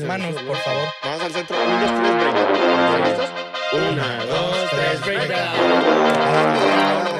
Manos, por favor. Vamos al centro. Un, dos, tres, breakdown. ¿Están listos? Una, dos, tres, breakdown.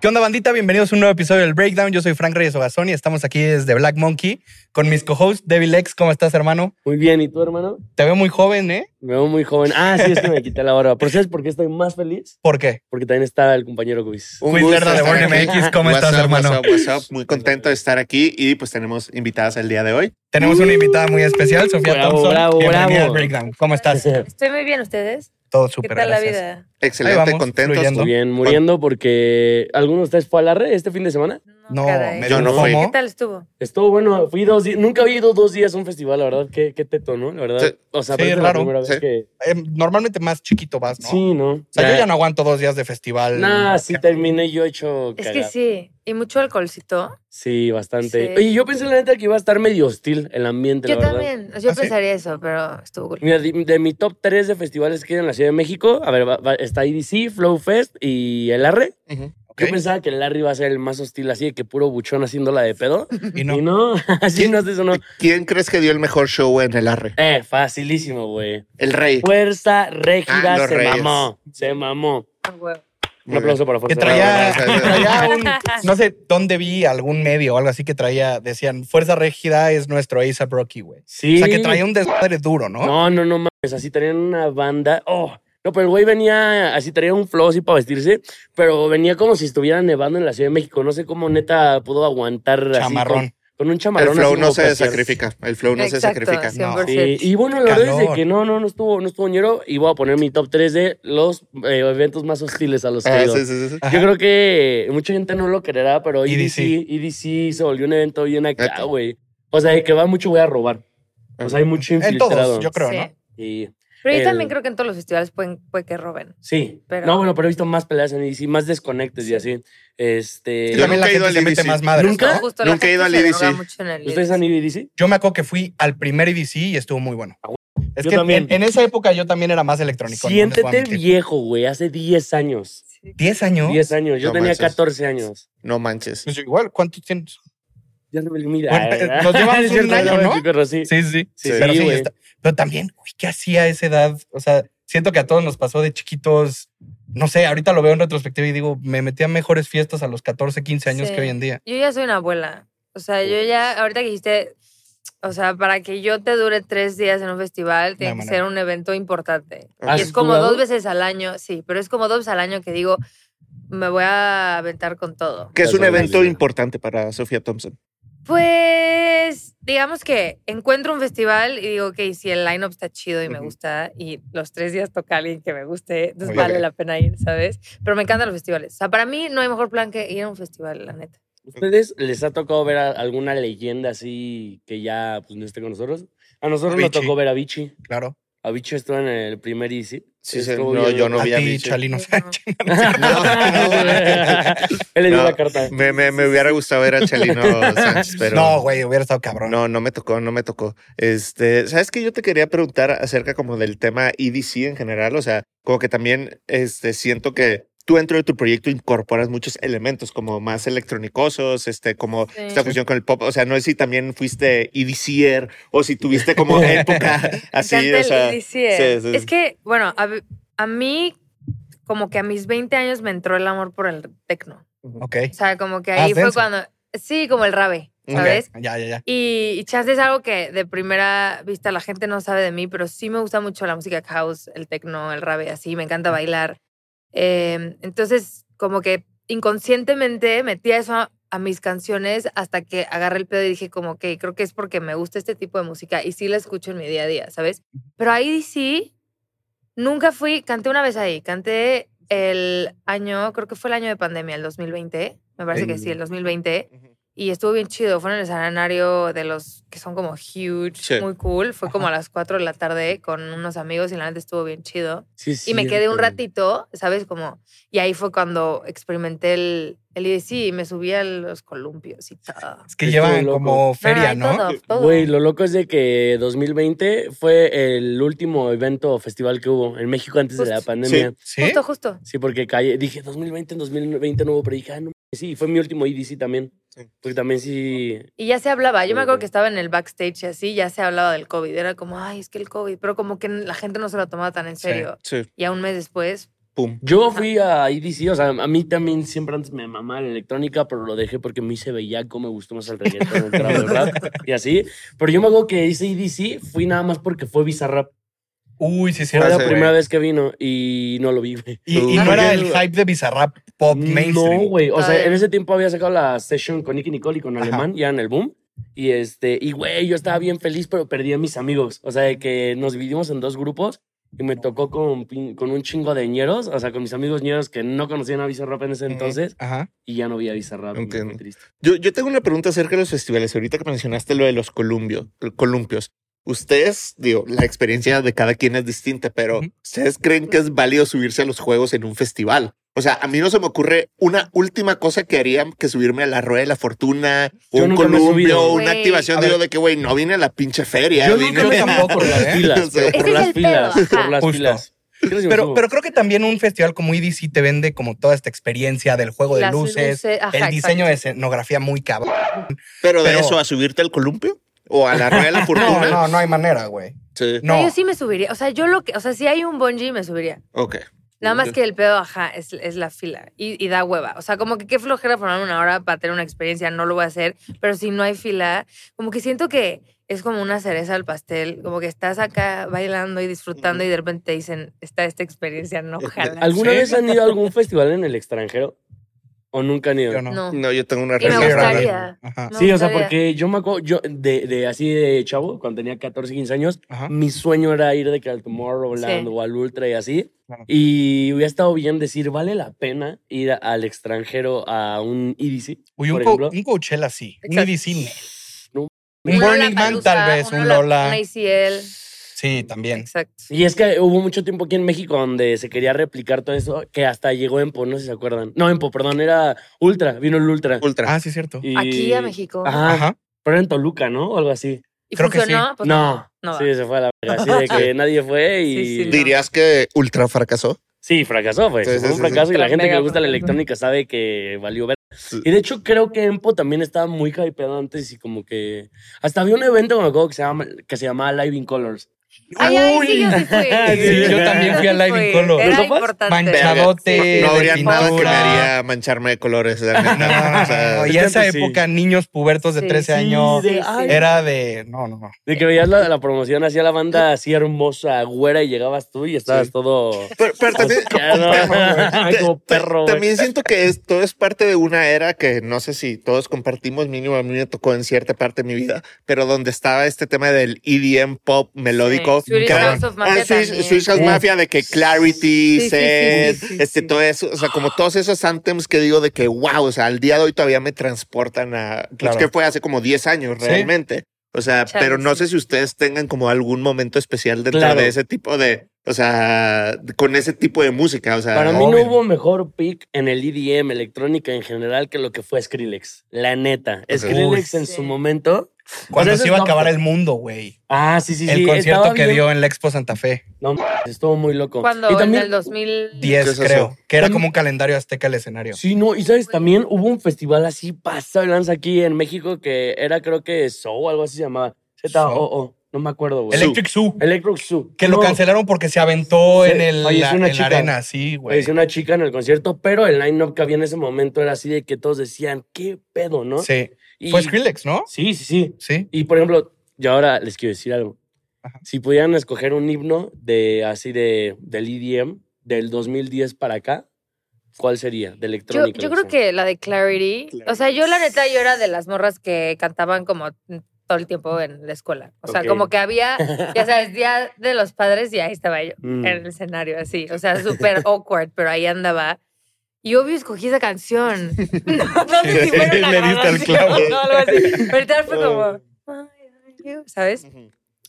¿Qué onda, bandita? Bienvenidos a un nuevo episodio del Breakdown. Yo soy Frank Reyes Ogazón y estamos aquí desde Black Monkey con mis co-hosts, Devil X. ¿Cómo estás, hermano? Muy bien, ¿y tú, hermano? Te veo muy joven, ¿eh? Me veo muy joven. Ah, sí, es que me quité la barba. ¿Pero sabes por qué estoy más feliz? ¿Por qué? Porque también está el compañero Quiz. Un Quiz de Born. MX. ¿Cómo estás, up, hermano? what's up, what's up? Muy contento de estar aquí y pues tenemos invitadas el día de hoy. Tenemos una invitada muy especial, Sofía Bravo, Thompson. bravo, Bienvenida bravo. al Breakdown. ¿Cómo estás? Estoy muy bien, ¿ustedes? Todo ¿Qué súper, tal la vida? Excelente, contentos. fluyendo. Muy bien, muriendo porque ¿alguno de ustedes fue a la red este fin de semana? No, caray. me Yo no fui. ¿Qué tal estuvo? Estuvo bueno, fui dos días, nunca había ido dos días a un festival, la verdad, qué, qué teto, ¿no? La verdad, Sí. o sea, Sí, parece la vez que... Eh, normalmente más chiquito vas, ¿no? Sí, ¿no? O sea, yo ya no aguanto dos días de festival. Nah, sí terminé yo hecho Es que sí. ¿Y mucho alcoholcito? Sí, bastante. Sí. Oye, yo pensé la neta que iba a estar medio hostil el ambiente, Yo la verdad. también. Yo ¿Ah, sí? pensaría eso, pero estuvo cool. Mira, de, de mi top 3 de festivales que hay en la Ciudad de México, a ver, va- va- está IDC, Flow Fest y el Arre. Yo pensaba que el Larry iba a ser el más hostil, así de que puro buchón haciéndola de pedo. Y no. Y no, así no es eso, no. ¿Quién crees que dio el mejor show en el Arre? Eh, facilísimo, güey. El Rey. Fuerza Régida Ah, se Reyes. mamó. Se mamó. Ah. Un aplauso para Que Fuerza traía, que traía un, no sé dónde vi algún medio o algo así que traía, decían, Fuerza Régida es nuestro A$AP Rocky, güey. Sí. O sea, que traía un desmadre duro, ¿no? No, no, no mames. Así tenían una banda. Oh, no, pero el güey venía, así traía un flow así para vestirse, pero venía como si estuviera nevando en la Ciudad de México. No sé cómo neta pudo aguantar así Chamarrón. Con, con un chamarrón. El flow así no se cualquier- sacrifica. El flow no se sacrifica. 100%. Sí, y bueno, la verdad es que no, no, no estuvo, no estuvo ñero. Y voy a poner mi top 3 de los eh, eventos más hostiles a los que Ah, ido. sí, sí, sí. Ajá. Yo creo que mucha gente no lo creerá, pero EDC. EDC, se volvió un evento bien acá, güey. O sea, de que va mucho voy a robar. O sea, hay mucho En infiltrado. todos, yo creo, Sí. ¿no? Y Pero yo El- también creo que en todos los festivales pueden, puede que roben. sí. Pero- No, bueno, pero he visto más peleas en EDC, más desconectes y así. Este. Yo también la nunca he ido gente al EDC. más madres, ¿Nunca? ¿no? No, justo la Nunca he ido al el ¿Ustedes han ido a EDC? Yo me acuerdo que fui al primer EDC y estuvo muy bueno. Es Yo que también. En, en esa época yo también era más electrónico. no Siéntete mentir. viejo, güey, hace 10 años. Sí. ¿10 años? 10 años, yo No tenía manches. 14 años. No manches. Pues igual, ¿cuántos tienes? Ya revelé mi edad. Bueno, nos llevamos un año, me ¿no? pero sí. Sí, sí. Sí, pero, sí, sí, está- pero también, uy, ¿qué hacía a esa edad? O sea, siento que a todos nos pasó de chiquitos. No sé, ahorita lo veo en retrospectiva y digo, me metí a mejores fiestas a los 14, 15 años Sí. que hoy en día. Yo ya soy una abuela. O sea, yo ya, ahorita que dijiste, o sea, para que yo te dure tres días en un festival, tiene No que ser un evento importante. ¿Has Y es como jugado? dos veces al año, sí, pero es como dos veces al año que digo, me voy a aventar con todo. Que es un evento importante para Sofía Thompson. Pues, digamos que encuentro un festival y digo, ok, si el line-up está chido y me gusta y los tres días toca alguien que me guste, entonces Muy vale bien. la pena ir, ¿sabes? Pero me encantan los festivales. O sea, para mí no hay mejor plan que ir a un festival, la neta. ¿Ustedes les ha tocado ver a alguna leyenda así que ya pues, no esté con nosotros? A nosotros nos tocó ver a Vichy. Claro. A Vichy estuvo en el primer Easy. Sí, sí, no, yo no a vi a. Chalino No. Sánchez. Él le dio No, la carta. Me, me, me hubiera gustado ver a Chalino Sánchez, pero. No, güey, hubiera estado cabrón. No, no me tocó, no me tocó. Este, ¿sabes qué? Yo te quería preguntar acerca como del tema EDC en general. O sea, como que también este, siento que tú dentro de tu proyecto incorporas muchos elementos como más electrónicosos, este, como Sí. esta fusión con el pop. O sea, no sé si también fuiste EDCer o si tuviste como época así. O sea, EDC. sí, sí. Es que, bueno, a, a mí, como que a mis 20 años me entró el amor por el tecno. Ok. O sea, como que Ah, ahí fue denso. cuando. Sí, como el rave, Ok. ¿sabes? Ya, ya, ya. Y, y chance es algo que de primera vista la gente no sabe de mí, pero sí me gusta mucho la música house, el techno, el rave, así, me encanta bailar. Eh, entonces, como que inconscientemente metía eso a, a mis canciones hasta que agarré el pedo y dije como que creo que es porque me gusta este tipo de música y sí la escucho en mi día a día, ¿sabes? Pero ahí sí, nunca fui, canté una vez ahí, canté el año, creo que fue el año de pandemia, el 2020, me parece que sí, el 2020. Y estuvo bien chido. Fue en el escenario de los que son como huge, Sí. muy cool. Fue como a Ajá. las 4 de la tarde con unos amigos y la neta estuvo bien chido. Sí, y me quedé un ratito, ¿sabes? Como, y ahí fue cuando experimenté el, el IDC y me subí a los columpios y todo. Es que llevan como feria, hay ¿no? Todo, todo. Güey, lo loco es de que 2020 fue el último evento o festival que hubo en México antes de la Justo. pandemia. Sí. Justo, justo. Sí, porque calle, dije 2020, en 2020 no hubo, pero dije, ah, no, sí, fue mi último EDC también. Porque también sí. Y ya se hablaba. Yo me acuerdo que estaba en el backstage y así, ya se hablaba del COVID. Era como, ay, es que el COVID. Pero como que la gente no se lo tomaba tan en serio. Sí, Y a un mes después, pum. Yo fui a EDC, o sea, a mí también siempre antes me mamaba la electrónica, pero lo dejé porque a mí se veía como me gustó más el reggaetón, el trap, el rap y así. Pero yo me acuerdo que hice EDC, fui nada más porque fue Bizarrap. Uy, sí, sí. Fue la primera güey. vez que vino y no lo vi, güey. Y, y no era el hype de Bizarrap pop mainstream. No, güey. O sea, en ese tiempo había sacado la session con Nicky Nicole y con Ajá. Alemán, ya en el boom. Y este, y güey, yo estaba bien feliz, pero perdí a mis amigos. O sea, de que nos dividimos en dos grupos y me tocó con, con un chingo de ñeros, o sea, con mis amigos ñeros que no conocían a Bizarrap en ese entonces Ajá. y ya no vi a Bizarrap. Entiendo. triste. Yo, yo tengo una pregunta acerca de los festivales. Ahorita que mencionaste lo de los columbio, columpios. Ustedes, digo, la experiencia de cada quien es distinta, pero. ¿ustedes creen que es válido subirse a los juegos en un festival? O sea, a mí no se me ocurre una última cosa que haría que subirme a la rueda de la fortuna, o un columpio, una activación. Digo de que, güey, no vine a la pinche feria. Yo vine Yo tampoco, por las filas, pero por las filas, por las Justo. filas. ¿Qué les Pero, pero creo que también un festival como EDC te vende como toda esta experiencia del juego de Las luces, luces, ajá, el diseño de escenografía muy cabrón. Pero de Pero- eso a subirte al columpio o a la rueda de la No, fortuna. no, no hay manera, güey. Sí. no. No. yo sí me subiría. O sea, yo lo que, o sea, si hay un bungee, me subiría. Ok. Nada más que el pedo, ajá, es, es la fila y, y da hueva. O sea, como que qué flojera formar una hora para tener una experiencia, no lo voy a hacer. Pero si no hay fila, como que siento que es como una cereza al pastel. Como que estás acá bailando y disfrutando y de repente te dicen, está esta experiencia, no jala. ¿Alguna Sí. vez han ido a algún festival en el extranjero? ¿O nunca han ido? Yo no. No. No, yo tengo una Y me Sí, respuesta. gustaría. Ajá. Me Sí, o sea, porque yo me acuerdo, yo de, de así de chavo, cuando tenía 14, 15 años, Ajá. mi sueño era ir de que al Tomorrowland Sí. o al Ultra y así. Claro. Y hubiera estado bien decir, ¿vale la pena ir a- al extranjero a un EDC? Uy, un, por co- ejemplo? un Coachella sí. Un Exacto. EDC. no. No. Un Burning Man tal vez, un Lola. Un ACL. Sí, también. Exacto. Y es que hubo mucho tiempo aquí en México donde se quería replicar todo eso, que hasta llegó Empo, no sé si se acuerdan. No, Empo, perdón, era Ultra, vino el Ultra. Ultra. Ah, sí, es cierto. Y- Aquí a México. Ajá, Ajá. pero era en Toluca, ¿no? O algo así. ¿Y creo que funcionó? Pues no, no sí, se fue a la verga. Así de que nadie fue y... Sí, sí, no. ¿Dirías que Ultra fracasó? Sí, fracasó, pues. Sí, sí, fue un sí, fracaso sí. y la gente que le gusta la electrónica sabe que valió ver. Sí. Y de hecho creo que Empo también estaba muy hypeado antes y como que... Hasta había un evento me acuerdo que se, llama, que se llamaba Live in Colors. Ay, ay, sí, yo sí fui. Sí, yo también fui a Live in Fui. Color. Era. Manchadote, no habría de nada que me haría mancharme de colores. la neta. No, O sea, y esa Fíjate, sí. época, niños pubertos de Sí, 13 sí, años, de- era de. No, no, no. De que veías la, la promoción, hacía la banda así hermosa, güera, y llegabas tú y estabas Sí. todo... pero, pero también. Como perro, también siento que esto es parte de una era que no sé si todos compartimos, mínimo a mí me tocó en cierta parte de mi vida, pero donde estaba este tema del EDM pop melódico. Sí, Swedish que- House of Mafia Ah, Swedish, también. Swedish House Uf. Mafia, de que Clarity, Sí, sí, Set, sí, sí, sí, este, sí. todo eso, o sea, como todos esos anthems que digo de que, wow, o sea, al día de hoy todavía me transportan a, pues Claro. que fue hace como 10 años Sí. realmente. O sea, Chale, pero no sí. sé si ustedes tengan como algún momento especial dentro Claro. de ese tipo de, o sea, con ese tipo de música, o sea, Para mí no hubo mejor pick en el EDM, electrónica en general, que lo que fue Skrillex. La neta. Skrillex Uy, en sí. su momento. Cuando O se iba a acabar el mundo, güey. Ah, sí, sí, sí. El concierto que bien- dio en la Expo Santa Fe. No, estuvo muy loco. Cuando y en el 2000. 10, ¿Qué es creo. eso? Que era como un calendario azteca el escenario. Sí, no, y sabes, también hubo un festival así pasado de lanza aquí en México que era, creo que Soul o algo así se llamaba. Z-O-O, no me acuerdo, güey. Electric Zoo. Electric Zoo. Que lo cancelaron porque se aventó Sí, en, el, falleció la, una en la chica. arena, sí, güey. Una chica en el concierto, pero el line-up que había en ese momento era así de que todos decían, ¿qué pedo, no? Sí. Y- Fue Skrillex, ¿no? Sí, sí, sí. Sí. Y por ejemplo, yo ahora les quiero decir algo. Ajá. Si pudieran escoger un himno de así de del EDM del 2010 para acá, ¿cuál sería? De Yo, electrónica. yo lo creo sea. que la de Clarity. O sea, yo la neta, yo era de las morras que cantaban como todo el tiempo en la escuela. O sea, Ok. como que había, ya sabes, día de los padres y ahí estaba yo Mm. en el escenario así. O sea, súper awkward, pero ahí andaba. Y obvio escogí esa canción. No, no sé si fuera una Le diste al grabación clavo. o algo así. Pero literal fue como, "Ay, ay, you", ¿sabes?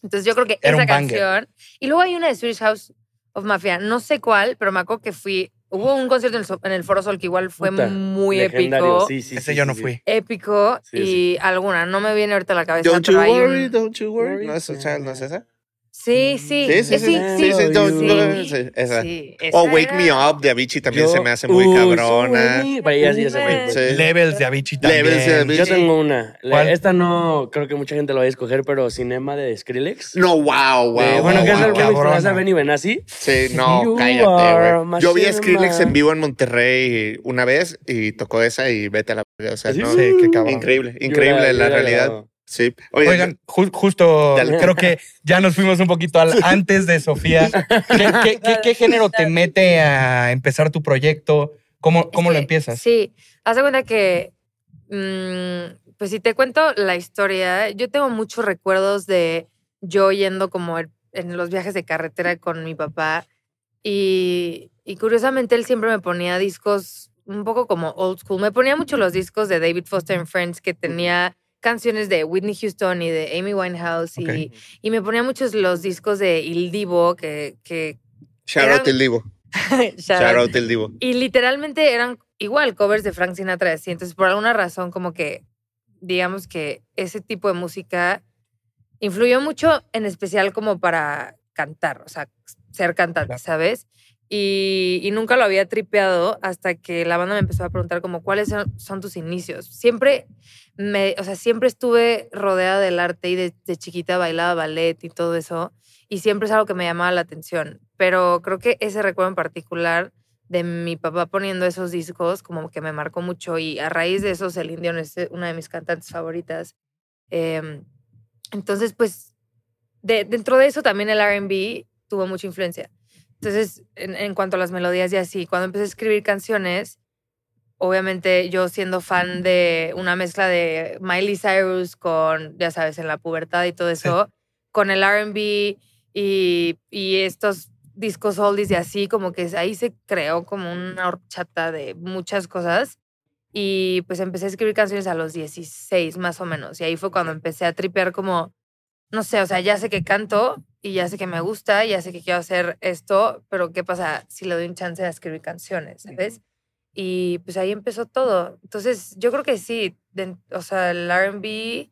Entonces yo creo que Era esa canción. Y luego hay una de Swedish House of Mafia, no sé cuál, pero me acuerdo que fui. Hubo un concierto en el, en el Foro Sol que igual fue Puta, muy épico. Sí, sí, Ese sí, yo no fui. Épico Sí, y alguna, no me viene ahorita a la cabeza. Don't you hay worry, un- don't you worry. No es, esa- no es esa. Sí, sí. Sí, sí, sí. sí, no, no, O Wake Me Up de Avicii también Yo- se me hace muy Uy, cabrona. sí, ya sí, ya se fue. Sí. Levels de Avicii también. Levels de Avicii. Yo tengo una. Esta no creo que mucha gente lo vaya a escoger, pero Cinema de Skrillex. No, wow, wow. Eh, bueno, wow, que es el remix hace Benny Benassi. Sí, no, You cállate, güey. Yo vi a. Skrillex en vivo en Monterrey una vez y tocó esa y vete a la... O sea, ¿Sí? no, Sí, qué cabrón. increíble, increíble la realidad. Sí. Oigan, Oigan, ju- justo Dale. creo que ya nos fuimos un poquito al antes de Sofía. ¿Qué, qué- qué- qué género te mete a empezar tu proyecto? ¿Cómo, cómo lo empiezas? Sí, haz de cuenta que, mm, pues si te cuento la historia, yo tengo muchos recuerdos de yo yendo como el- en los viajes de carretera con mi papá y, y curiosamente él siempre me ponía discos un poco como old school. Me ponía mucho los discos de David Foster and Friends que tenía canciones de Whitney Houston y de Amy Winehouse y, y me ponía muchos los discos de Il Divo que... que shout eran- out el Divo. shout out. el Divo. Y literalmente eran igual covers de Frank Sinatra así. Entonces, por alguna razón, como que, digamos que ese tipo de música influyó mucho, en especial como para cantar, o sea, ser cantante, Claro. ¿sabes? Y, nunca lo había tripeado hasta que la banda me empezó a preguntar como, ¿cuáles son, tus inicios? Siempre me, o sea, siempre estuve rodeada del arte y de, chiquita bailaba ballet y todo eso. Y siempre es algo que me llamaba la atención. Pero creo que ese recuerdo en particular de mi papá poniendo esos discos como que me marcó mucho y a raíz de eso Celine Dion es una de mis cantantes favoritas. Em, entonces, pues, de- dentro de eso también el RB tuvo mucha influencia. Entonces, en, en cuanto a las melodías y así, cuando empecé a escribir canciones, obviamente yo siendo fan de una mezcla de Miley Cyrus con, ya sabes, en la pubertad y todo eso, con el RB y, y estos discos oldies y así, como que ahí se creó como una horchata de muchas cosas. Y pues empecé a escribir canciones a los 16 más o menos. Y ahí fue cuando empecé a tripear como, no sé, o sea, ya sé que canto y ya sé que me gusta, ya sé que quiero hacer esto, pero ¿qué pasa si le doy un chance de escribir canciones, ¿sabes? Y pues ahí empezó todo. Entonces, yo creo que sí, de- o sea, el RB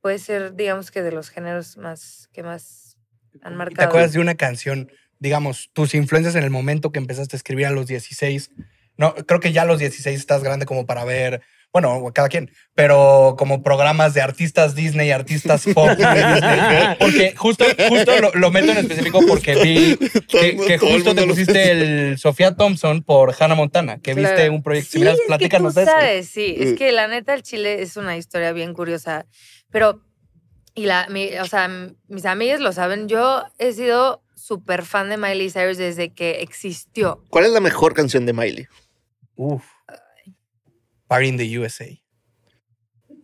puede ser, digamos que de los géneros más que más han ¿Y marcado. ¿Te acuerdas de una canción, digamos, tus influencias en el momento que empezaste a escribir a los 16? No, creo que ya a los 16 estás grande como para ver, bueno, cada quien, pero como programas de artistas Disney, artistas pop de Disney. Porque justo, justo lo, lo meto en específico porque vi que, justo te pusiste el Sofía Thompson por Hannah Montana, que viste un proyecto Sí, similar. es que Platícanos tú de eso. sabes, sí. Es que la neta, el Chile es una historia bien curiosa. Pero, y la, mi- o sea, mis amigas lo saben, yo he sido súper fan de Miley Cyrus desde que existió. ¿Cuál es la mejor canción de Miley? Uf. Party in the USA.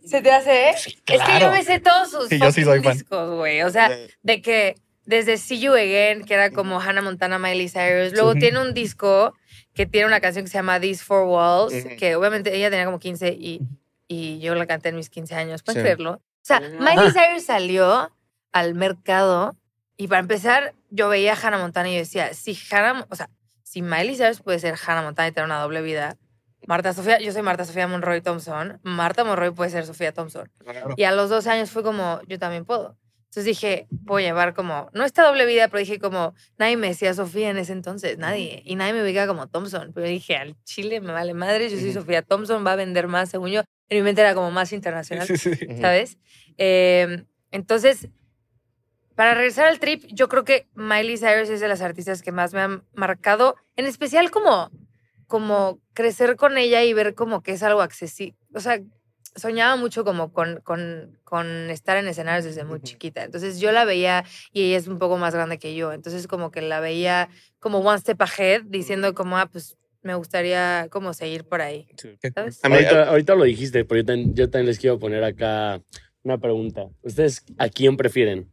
¿Se te hace? eh? Sí, Es que claro. yo me sé todos sus Sí, yo sí soy discos, güey. O sea, de que desde See You Again, que era como Hannah Montana, Miley Cyrus. Luego tiene un disco que tiene una canción que se llama These Four Walls, que obviamente ella tenía como 15 y, y yo la canté en mis 15 años. ¿Pueden Sí. creerlo? O sea, Miley Cyrus salió al mercado y para empezar, yo veía a Hannah Montana y yo decía, si Hannah, o sea, si Miley Cyrus puede ser Hannah Montana y tener una doble vida, Marta Sofía, yo soy Marta Sofía Monroy Thompson, Marta Monroy puede ser Sofía Thompson. Y a los dos años fue como, yo también puedo. Entonces dije, voy a llevar como, no esta doble vida, pero dije como, nadie me decía Sofía en ese entonces, nadie. Y nadie me ubicaba como Thompson. Pero dije, al chile me vale madre, yo soy Ujú. Sofía Thompson, va a vender más, según yo. En mi mente era como más internacional, Sí, sí. Ujú. ¿sabes? Eh, entonces, para regresar al trip, yo creo que Miley Cyrus es de las artistas que más me han marcado, en especial como, como crecer con ella y ver como que es algo accesible. O sea, soñaba mucho como con, con, con estar en escenarios desde muy chiquita. Entonces yo la veía y ella es un poco más grande que yo. Entonces como que la veía como one step ahead, diciendo como, ah, pues me gustaría como seguir por ahí. ¿Sabes? A mí- ahorita, ahorita lo dijiste, pero yo también, yo también les quiero poner acá una pregunta. ¿Ustedes a quién prefieren?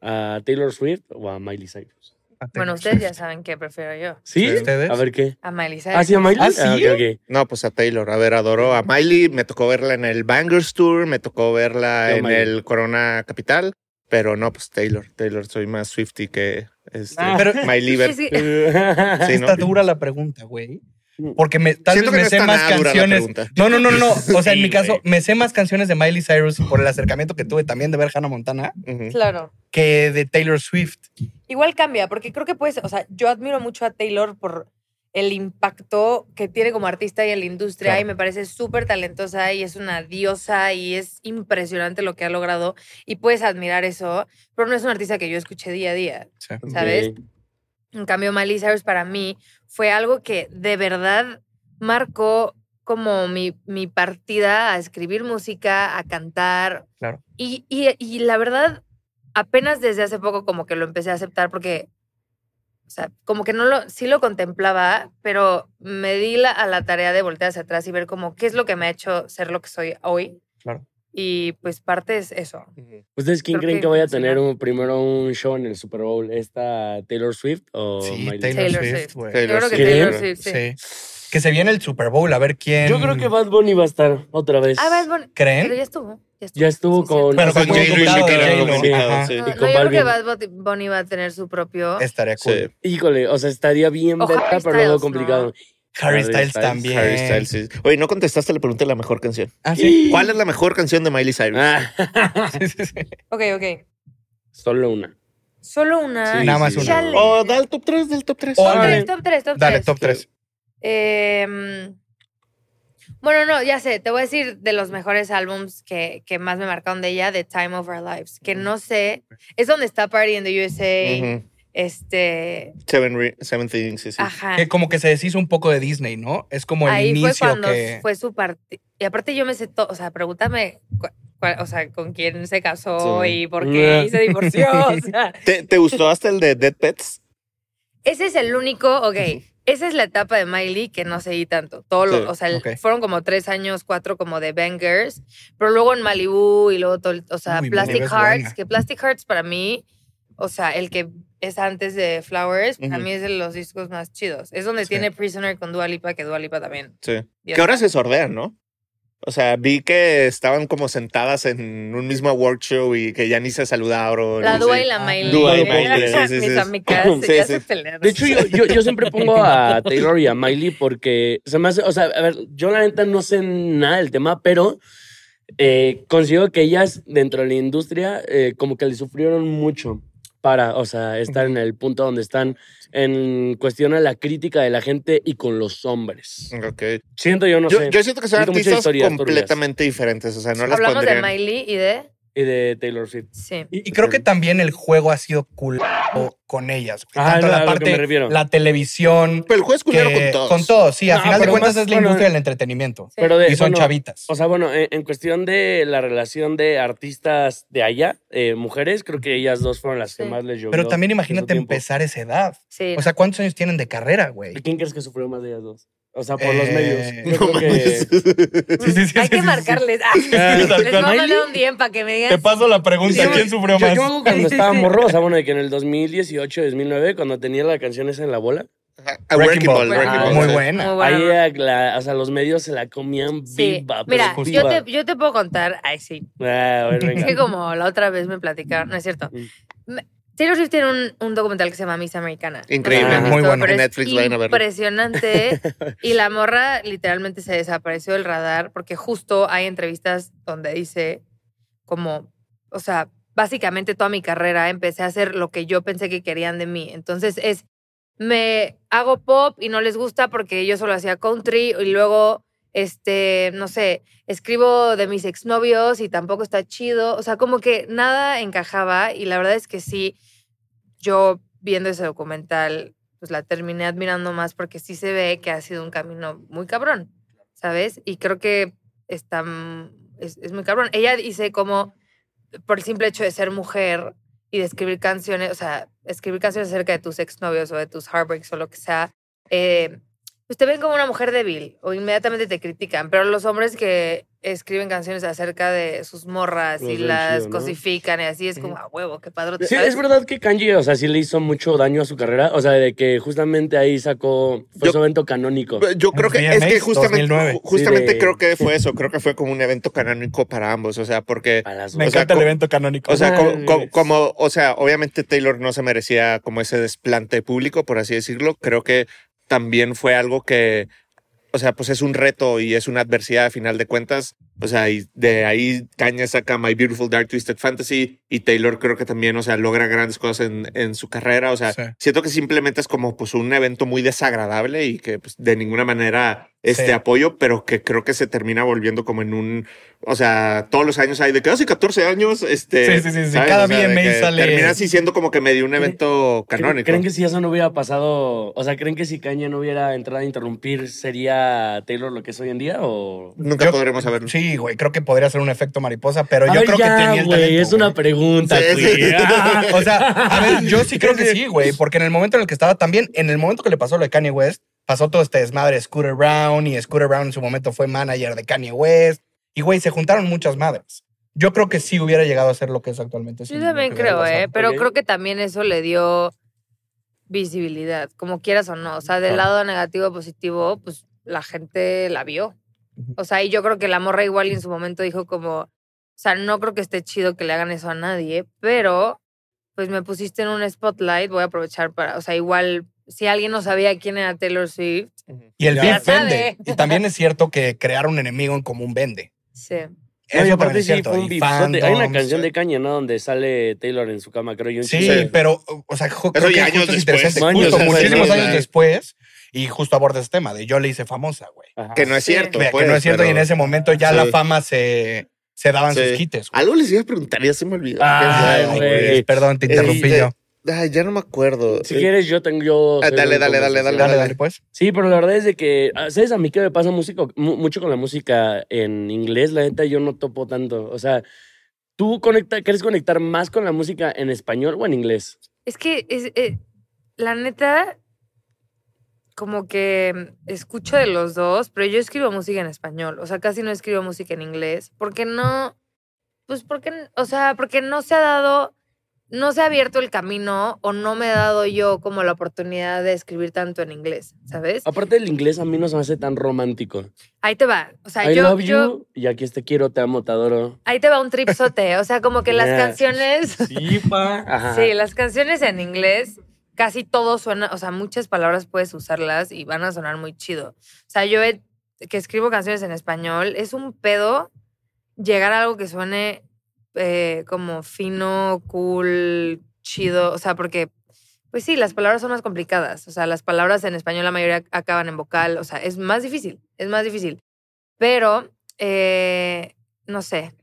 ¿A Taylor Swift o a Miley Cyrus? Bueno, ustedes ya saben qué prefiero yo. ¿Sí? ¿Ustedes? A ver qué. A Miley Cyrus. ¿Ah, sí, a Miley? ¿Ah, sí? No, pues a Taylor. A ver, adoro a Miley. Me tocó verla en el Bangers Tour, me tocó verla Yo, en Miley. el Corona Capital, pero no, pues Taylor. Taylor, soy más Swifty que este, Ah. Pero- Miley. Sí, sí. Sí, ¿no? Está dura la pregunta, güey. Porque me, tal Siento vez me no sé más canciones. No, no, no, no. O sea, en mi caso, güey. me sé más canciones de Miley Cyrus por el acercamiento que tuve también de ver Hannah Montana. Claro. que de Taylor Swift. Igual cambia, porque creo que puedes, o sea, yo admiro mucho a Taylor por el impacto que tiene como artista y en la industria Claro. y me parece súper talentosa y es una diosa y es impresionante lo que ha logrado y puedes admirar eso, pero no es una artista que yo escuché día a día. Sí. ¿sabes? En cambio, Miley Cyrus para mí fue algo que de verdad marcó como mi, mi partida a escribir música, a cantar. Claro. Y, y, y la verdad, apenas desde hace poco como que lo empecé a aceptar porque, o sea, como que no lo, sí lo contemplaba, pero me di la, a la tarea de voltear hacia atrás y ver como qué es lo que me ha hecho ser lo que soy hoy. Claro. Y pues parte es eso. ¿Ustedes quién Creo creen que que vaya a tener un- primero un show en el Super Bowl? ¿Esta Taylor Swift o Sí, Miley? Taylor, Taylor Swift, Swift. güey. Yo Taylor creo que Swift. Taylor ¿Creen? Swift, sí. Sí. Que se viene el Super Bowl, a ver quién. Yo creo que Bad Bunny va a estar otra vez. Ah, Bad Bunny. ¿Creen? Pero ya estuvo. Ya estuvo, Ya estuvo Sí, con- cierto. Pero con muy J-Lo y complicado, Shakira, J-Lo, ¿no? Ajá. Sí. No, con no, yo creo que Balvin. Bad Bunny- va a tener su propio. Estaría cool. Sí. Híjole, o sea, estaría bien verga, pero luego Styles, complicado. Harry Harry Styles Styles, también. Harry Styles, sí. Oye, no contestaste la pregunta de la mejor canción. Ah, sí. ¿Cuál es la mejor canción de Miley Cyrus? Ah, sí, sí, sí. Ok, ok. solo una. Solo una. Sí, Nada más sí, una. Chale. O da el top 3 del top 3. O Top Dale. tres, top 3, top 3. Dale, top 3. bueno, no, ya sé. Te voy a decir de los mejores álbums que, que más me marcaron de ella, The Time of Our Lives. Que no sé. Es donde está Party in the USA. Este. Seven, Re- Seven Things, sí, sí. Ajá. Que como que se deshizo un poco de Disney, ¿no? Es como el Ahí inicio fue cuando que. fue su parte. Y aparte yo me sé todo, o sea, pregúntame, o sea, con quién se casó Sí. y por qué y se divorció. O sea, ¿Te, te gustó hasta el de Dead Pets? ese es el único, ok, esa es la etapa de Miley que no seguí tanto. Todo lo- Sí, o sea, fueron como tres años, cuatro como de bangers, pero luego en Malibu y luego todo, el- o sea, Plastic Hearts, buena. que Plastic Hearts para mí, o sea, el que es antes de Flowers, para mí es de los discos más chidos. Es donde Sí. tiene Prisoner con Dua Lipa, que Dua Lipa también. Sí. Dios Que ahora se sordean, ¿no? O sea, vi que estaban como sentadas en un mismo award show y que ya ni se saludaron. La Dua y la Miley. Dua y. Miley, sí, sí, Mis amigas. De hecho, yo, yo, yo siempre pongo a Taylor y a Miley porque se me hace, o sea, a ver, yo la neta no sé nada del tema, pero eh, considero que ellas dentro de la industria eh, como que le sufrieron mucho para, o sea, estar en el punto donde están en cuestión a la crítica de la gente y con los hombres. Ok. Siento yo, no yo, sé. yo siento que son Siento muchas artistas turbias. completamente diferentes. O sea, no las Hablamos de. Miley y de. Y de Taylor Swift. Sí. Y, y creo que también el juego ha sido cool con ellas. güey. Ah, Tanto a la lo que me parte, refiero. la televisión. Pero el juez culero que- con todos. Con todo, sí. A No, final de pero cuentas más, es la bueno, industria del entretenimiento. Sí. Pero de, Y son bueno, chavitas. O sea, bueno, en, en cuestión de la relación de artistas de allá, eh, mujeres, creo que ellas dos fueron las que Sí. más les llovió. Pero también en su imagínate tiempo. empezar esa edad. Sí. O sea, ¿cuántos años tienen de carrera, güey? ¿Quién crees que sufrió más de ellas dos? O sea, por los Eh, medios. Yo No creo que... mames. Sí, sí, sí, Hay sí, que sí, sí. marcarles. Ah, Ah, les voy a mandar un DM para que me digan. Te paso la pregunta. Sí, ¿Quién sufrió yo, más? yo cuando estaba morro, o sea, bueno, de que en el 2018, 2009, cuando tenía la canción esa en la bola, A Wrecking Ball. Wrecking Ball. Muy buena. Muy buena. ahí la- o sea, los medios se la comían Sí. viva. Mira, viva. yo te, yo te puedo contar. Ay, sí. Ah, Es que como la otra vez me platicaron, no es cierto. Mm. Taylor Swift tiene un, un documental que se llama Miss Americana. Increíble, No muy visto, bueno. En Netflix, vayan a verlo. Impresionante. y la morra literalmente se desapareció del radar porque justo hay entrevistas donde dice como, o sea, básicamente toda mi carrera empecé a hacer lo que yo pensé que querían de mí. Entonces es, me hago pop y no les gusta porque yo solo hacía country y luego, este, no sé, escribo de mis exnovios y tampoco está chido. O sea, como que nada encajaba y la verdad es que sí, yo viendo ese documental, pues la terminé admirando más porque sí se ve que ha sido un camino muy cabrón, ¿sabes? Y creo que está, es, es muy cabrón. Ella dice como, por el simple hecho de ser mujer y de escribir canciones, o sea, escribir canciones acerca de tus exnovios o de tus heartbreaks o lo que sea, eh, pues te ven como una mujer débil o inmediatamente te critican, pero los hombres que escriben canciones acerca de sus morras y las chido, ¿no? cosifican y así es como, a huevo, qué padre. Sí, es verdad que Kanye, o sea, sí le hizo mucho daño a su carrera. O sea, de que justamente ahí sacó, fue Yo- su evento canónico. Yo creo que es que justamente, 2009. ju- justamente Sí, de- creo que fue eso. Creo que fue como un evento canónico para ambos. O sea, porque las Me O sea, encanta el evento canónico. O sea, como, o sea, obviamente Taylor no se merecía como ese desplante público, por así decirlo. Creo que también fue algo que o sea, pues es un reto y es una adversidad a final de cuentas. O sea, y de ahí Kanye saca My Beautiful Dark Twisted Fantasy y Taylor creo que también, o sea, logra grandes cosas en, en su carrera. O sea, Sí. siento que simplemente es como pues un evento muy desagradable y que pues, de ninguna manera este Sí. apoyo, pero que creo que se termina volviendo como en un, o sea, todos los años hay de que hace 14 años, este, Sí, sí, sí, cada O sea, VMA que sale- Termina así siendo como que medio un evento ¿Creen- canónico. ¿Creen que si eso no hubiera pasado, o sea, creen que si Kanye no hubiera entrado a interrumpir, sería Taylor lo que es hoy en día o...? Nunca Yo- podremos saberlo. Sí, güey, creo que podría ser un efecto mariposa, pero A yo ver, creo ya, que tenía el güey, talento. es una güey. pregunta, Sí, güey. sí. Ah. O sea, a ver, yo sí creo que sí, güey, porque en el momento en el que estaba también, en el momento que le pasó lo de Kanye West, pasó todo este desmadre de Scooter Brown y Scooter Brown en su momento fue manager de Kanye West y, güey, se juntaron muchas madres. Yo creo que sí hubiera llegado a ser lo que es actualmente. Yo también creo, ¿eh? Pero creo que también eso le dio visibilidad, como quieras o no. O sea, del lado negativo o positivo, pues la gente la vio. O sea, y yo creo que la morra igual en su momento dijo como, o sea, no creo que esté chido que le hagan eso a nadie, pero pues me pusiste en un spotlight, voy a aprovechar para, o sea, igual si alguien no sabía quién era Taylor Swift, Y el Ya beef sabe. vende. Y también es cierto que crear un enemigo en común vende. sí. No, y Eso aparte también es sí cierto. fue un. Hay una canción de Kanye, ¿no? Donde sale Taylor en su cama, creo yo. Sí, de- pero, o sea, creo que años es después. interesante. Años Justo después, muchísimos ¿no? años después, y justo aborda este tema de yo le hice famosa, güey. Ajá. Que no es Sí. cierto. Vea, pues, que no es cierto, y en ese momento ya Sí. la fama se, se daban Sí. sus quites. güey. Algo les iba a preguntar, ya se me olvidó. Ay, Ay, güey. Perdón, te interrumpí Este, yo. Ay, ya no me acuerdo. Si quieres, yo tengo. Yo Ah, dale, dale, dale, dale, Dale, dale, pues. Sí, pero la verdad es de que, ah, ¿sabes a mí qué me pasa músico, mu- mucho con la música en inglés? La neta, yo no topo tanto. O sea, ¿tú conecta, quieres conectar más con la música en español o en inglés? Es que es, eh, la neta, como que escucho de los dos, pero yo escribo música en español. O sea, casi no escribo música en inglés. Porque no, pues porque, o sea, porque no se ha dado, no se ha abierto el camino o no me he dado yo como la oportunidad de escribir tanto en inglés, ¿sabes? Aparte del inglés, a mí no se me hace tan romántico. Ahí te va. O sea, I yo, love yo, you y aquí te quiero, te amo, te adoro. ahí te va un tripsote. O sea, como que las canciones. Sí, pa. Ajá. Sí, las canciones en inglés casi todo suena, o sea, muchas palabras puedes usarlas y van a sonar muy chido. O sea, yo he- que escribo canciones en español, es un pedo llegar a algo que suene eh, como fino, cool, chido, o sea, porque, pues sí, las palabras son más complicadas, o sea, las palabras en español la mayoría acaban en vocal, o sea, es más difícil, es más difícil. Pero, eh, no sé,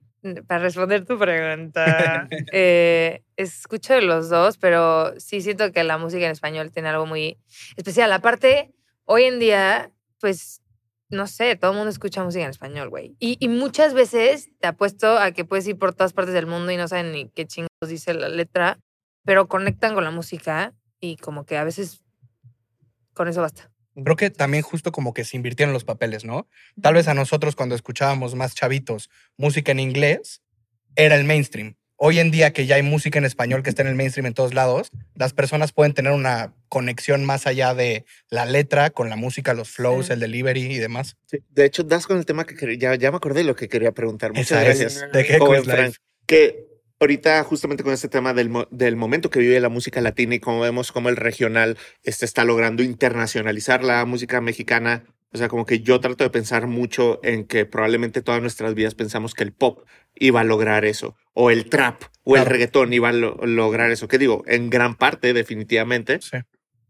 para responder tu pregunta, eh, escucho de los dos, pero sí siento que la música en español tiene algo muy especial. Aparte, hoy en día, pues, no sé, todo el mundo escucha música en español, güey. Y, y muchas veces te apuesto a que puedes ir por todas partes del mundo y no saben ni qué chingos dice la letra, pero conectan con la música y como que a veces con eso basta. Creo que también justo como que se invirtieron los papeles, ¿no? Tal vez a nosotros cuando escuchábamos más chavitos música en inglés, era el mainstream. Hoy en día que ya hay música en español que está en el mainstream en todos lados, las personas pueden tener una conexión más allá de la letra con la música, los flows, Sí. el delivery y demás. Sí, De hecho, das con el tema que quería, ya, ya me acordé de lo que quería preguntar. Muchas Esa es. gracias. ¿De qué? Frank. Que ahorita, justamente con este tema del, del momento que vive la música latina y como vemos cómo el regional este, está logrando internacionalizar la música mexicana. O sea, como que yo trato de pensar mucho en que probablemente todas nuestras vidas pensamos que el pop iba a lograr eso, o el trap, o el Claro. reggaetón iba a lo- lograr eso. ¿Qué digo? En gran parte, definitivamente. Sí.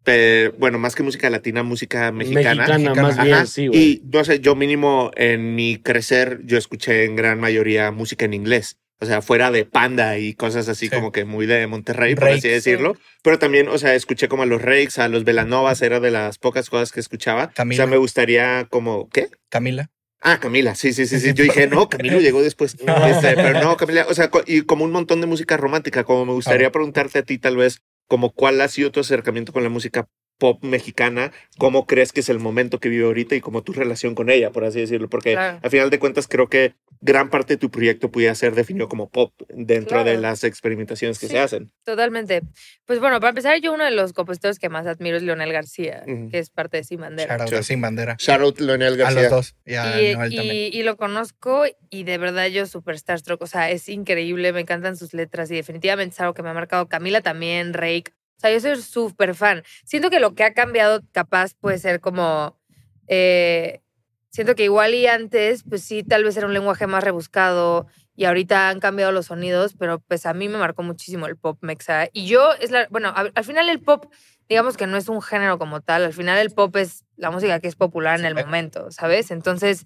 Pero, bueno, más que música latina, música mexicana. Mexicana, más bien, Ajá. sí, güey. Y no sé, yo mínimo en mi crecer, yo escuché en gran mayoría música en inglés. O sea, fuera de Panda y cosas así Sí. como que muy de Monterrey, por así decirlo. Pero también, o sea, escuché como a los Rakes, a los Velanovas, era de las pocas cosas que escuchaba. Camila. O sea, me gustaría como, ¿qué? Camila. Ah, Camila, sí, sí, sí, sí. Yo dije, no, Camilo llegó después. Este, pero no, Camila, o sea, y como un montón de música romántica, como me gustaría preguntarte a ti tal vez, como cuál ha sido tu acercamiento con la música pop mexicana, cómo crees que es el momento que vive ahorita y como tu relación con ella, por así decirlo, porque Claro. al final de cuentas creo que gran parte de tu proyecto pudiera ser definido como pop dentro de las experimentaciones que Sí. se hacen. Totalmente. Pues bueno, para empezar, yo uno de los compositores que más admiro es Leonel García, que es parte de Sin Bandera. Shout out Sí. a Sin Bandera. Shout out Leonel A García. los dos. Y a Y, Noel también. y- y lo conozco y de verdad yo super starstruck, o sea, es increíble, me encantan sus letras y definitivamente es algo que me ha marcado. Camila también, Rake, o sea, yo soy súper fan. Siento que lo que ha cambiado capaz puede ser como, eh, siento que igual y antes, pues sí, tal vez era un lenguaje más rebuscado y ahorita han cambiado los sonidos, pero pues a mí me marcó muchísimo el pop mexa. Y yo, es la, bueno, a- al final el pop, digamos que no es un género como tal, al final el pop es la música que es popular en el momento, ¿sabes? Entonces,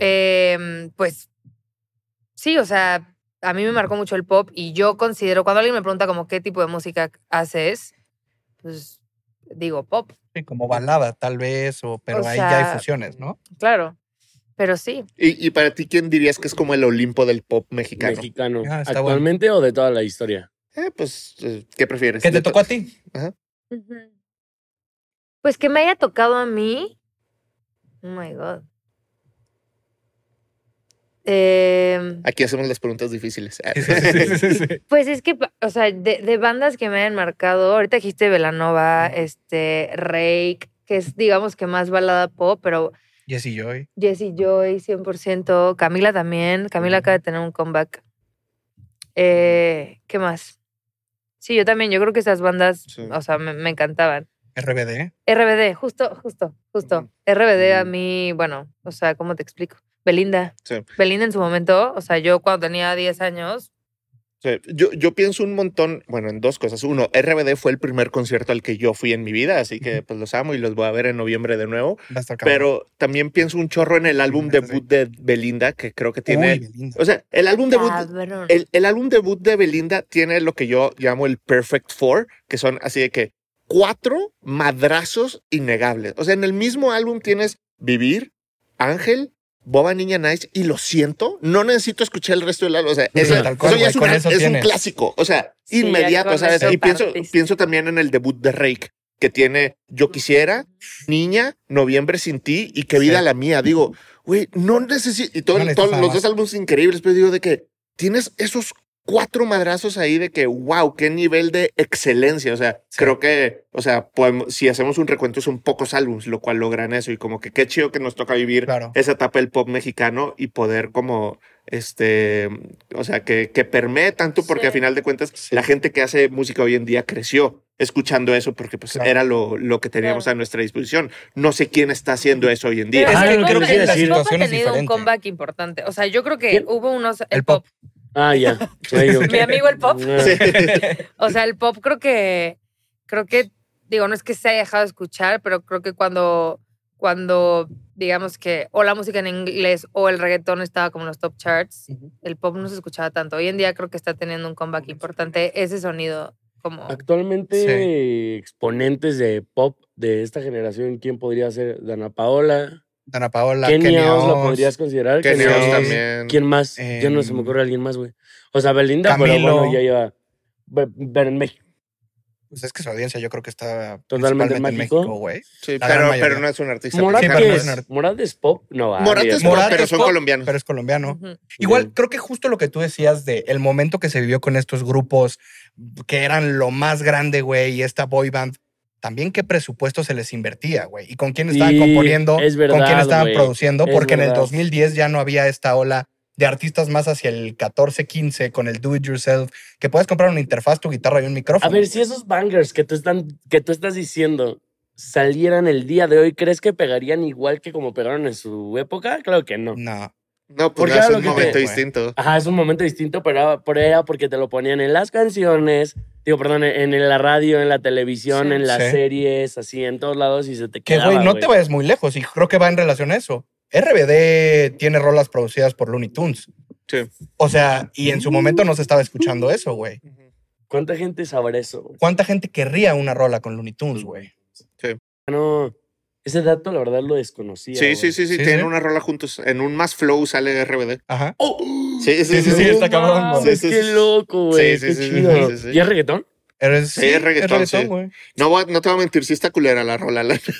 em, pues sí, o sea, a mí me marcó mucho el pop y yo considero, cuando alguien me pregunta como qué tipo de música haces, pues digo pop, Sí, como balada, tal vez, o, pero O ahí ya hay fusiones, ¿no? claro. Pero sí, ¿Y, y para ti, ¿quién dirías que es como el Olimpo del pop mexicano? Mexicano. Ah, ¿Actualmente o de toda la historia? Eh, pues, eh, ¿qué prefieres? ¿Qué te De tocó a ti? Ujú. Pues que me haya tocado a mí. Oh my God. Em, Aquí hacemos las preguntas difíciles. Ah, Sí, sí, sí, sí, sí. pues es que, o sea, de, de bandas que me hayan marcado, ahorita dijiste Velanova, este, Rake, que es, digamos que más balada pop, pero Jesse Joy. Jessie Joy, 100%, Camila también, Camila acaba de tener un comeback. Eh, ¿Qué más? Sí, yo también, yo creo que esas bandas, Sí. o sea, me, me encantaban. RBD. RBD, justo, justo, justo. RBD a mí, bueno, o sea, ¿cómo te explico? Belinda. Sí. Belinda en su momento, o sea, yo cuando tenía 10 años, Sí, Yo, yo pienso un montón, bueno, en dos cosas. Uno, RBD fue el primer concierto al que yo fui en mi vida, así que pues los amo y los voy a ver en noviembre de nuevo. Pero también pienso un chorro en el álbum debut de Belinda, que creo que tiene... O sea, el álbum debut... El, el álbum debut de Belinda tiene lo que yo llamo el Perfect Four, que son así de que cuatro madrazos innegables. O sea, en el mismo álbum tienes Vivir, Ángel, Boba Niña Nice y Lo Siento. No necesito escuchar el resto del álbum. O sea, Sí, cual, eso ya es, una- eso es un clásico. O sea, Sí, inmediato, ¿sabes? Y pienso, pienso también en el debut de Rake, que tiene Yo Quisiera, Niña, Noviembre Sin Ti y Qué Vida Sí. la Mía. Digo, güey, no necesito... Y todo- No necesitas todos los dos álbumes increíbles, pero digo de que tienes esos cuatro madrazos ahí de que, wow, qué nivel de excelencia. O sea, Sí. creo que, o sea, podemos- si hacemos un recuento son pocos álbumes, lo cual logran eso. Y como que qué chido que nos toca vivir Claro. esa etapa del pop mexicano y poder como, este, o sea, que, que permee tanto porque Sí. a final de cuentas Sí. la gente que hace música hoy en día creció escuchando eso porque pues Claro. era lo, lo que teníamos Claro. a nuestra disposición. No sé quién está haciendo eso hoy en día. Pero Ah, es que que creo que el decir. pop ha Situación es tenido un comeback importante. O sea, yo creo que ¿Quién? hubo unos... El, El pop. pop. Ah, ya. Mi amigo el pop. Ah. Sí. O sea, el pop creo que, creo que, digo, no es que se haya dejado de escuchar, pero creo que cuando, cuando, digamos que o la música en inglés o el reggaetón estaba como en los top charts, el pop no se escuchaba tanto. Hoy en día creo que está teniendo un comeback importante ese sonido como... Actualmente, exponentes de pop de esta generación, ¿quién podría ser? Dana Paola. Dana Paola, Kenny Kenny Oz, ¿lo Oz, podrías considerar? Kenny Kenny Oz Oz. también. ¿Quién más? Yo no se me Em, ocurre alguien más, güey. O sea, Belinda, pero Camilo. bueno, ya lleva. Pero pero en México. Pues es que su audiencia yo creo que está Totalmente en México. Güey. Sí, La pero, pero no es un artista. Morat, Sí, pero ¿qué no es es pop? No, va. Morat es pop, Morat pero es son pop, colombianos. Pero es colombiano. Igual, Bien. creo que justo lo que tú decías de el momento que se vivió con estos grupos que eran lo más grande, güey, y esta boy band, también qué presupuesto se les invertía, güey, y con quién estaban Sí, componiendo, es con quién estaban produciendo, porque en el verdad. 2010 ya no había esta ola de artistas más hacia el 14-15 con el do it yourself, que puedes comprar una interfaz, tu guitarra y un A micrófono. ver, si esos bangers que tú, están, que tú estás diciendo salieran el día de hoy, ¿crees que pegarían igual que como pegaron en su época? Claro que no. No. No, Porque pues no, es era un lo que momento te- distinto. Ajá, es un momento distinto, pero era, pero era porque te lo ponían en las canciones, digo, perdón, en, en la radio, en la televisión, Sí. en las Sí. series, así, en todos lados y se te Que, quedaba, güey, no te vayas muy lejos, y creo que va en relación a eso. RBD tiene rolas producidas por Looney Tunes. Sí. O sea, y en su momento no se estaba escuchando eso, güey. ¿Cuánta gente sabrá eso? güey? ¿Cuánta gente querría una rola con Looney Tunes, güey? No, ese dato la verdad lo desconocía. Sí, sí, sí, sí, Sí, tienen una rola juntos. En un más flow sale RBD. Ajá. ¡Oh! Sí, sí, Sí, sí. sí, sí, No está cabrón, Sí, sí, qué sí. loco, güey. Sí, qué sí, sí, chido. sí, sí, sí. ¿Y es reggaetón? Eres, Sí, es reggaetón, sí. güey. No, voy no te voy a mentir, sí está culera la rola. la-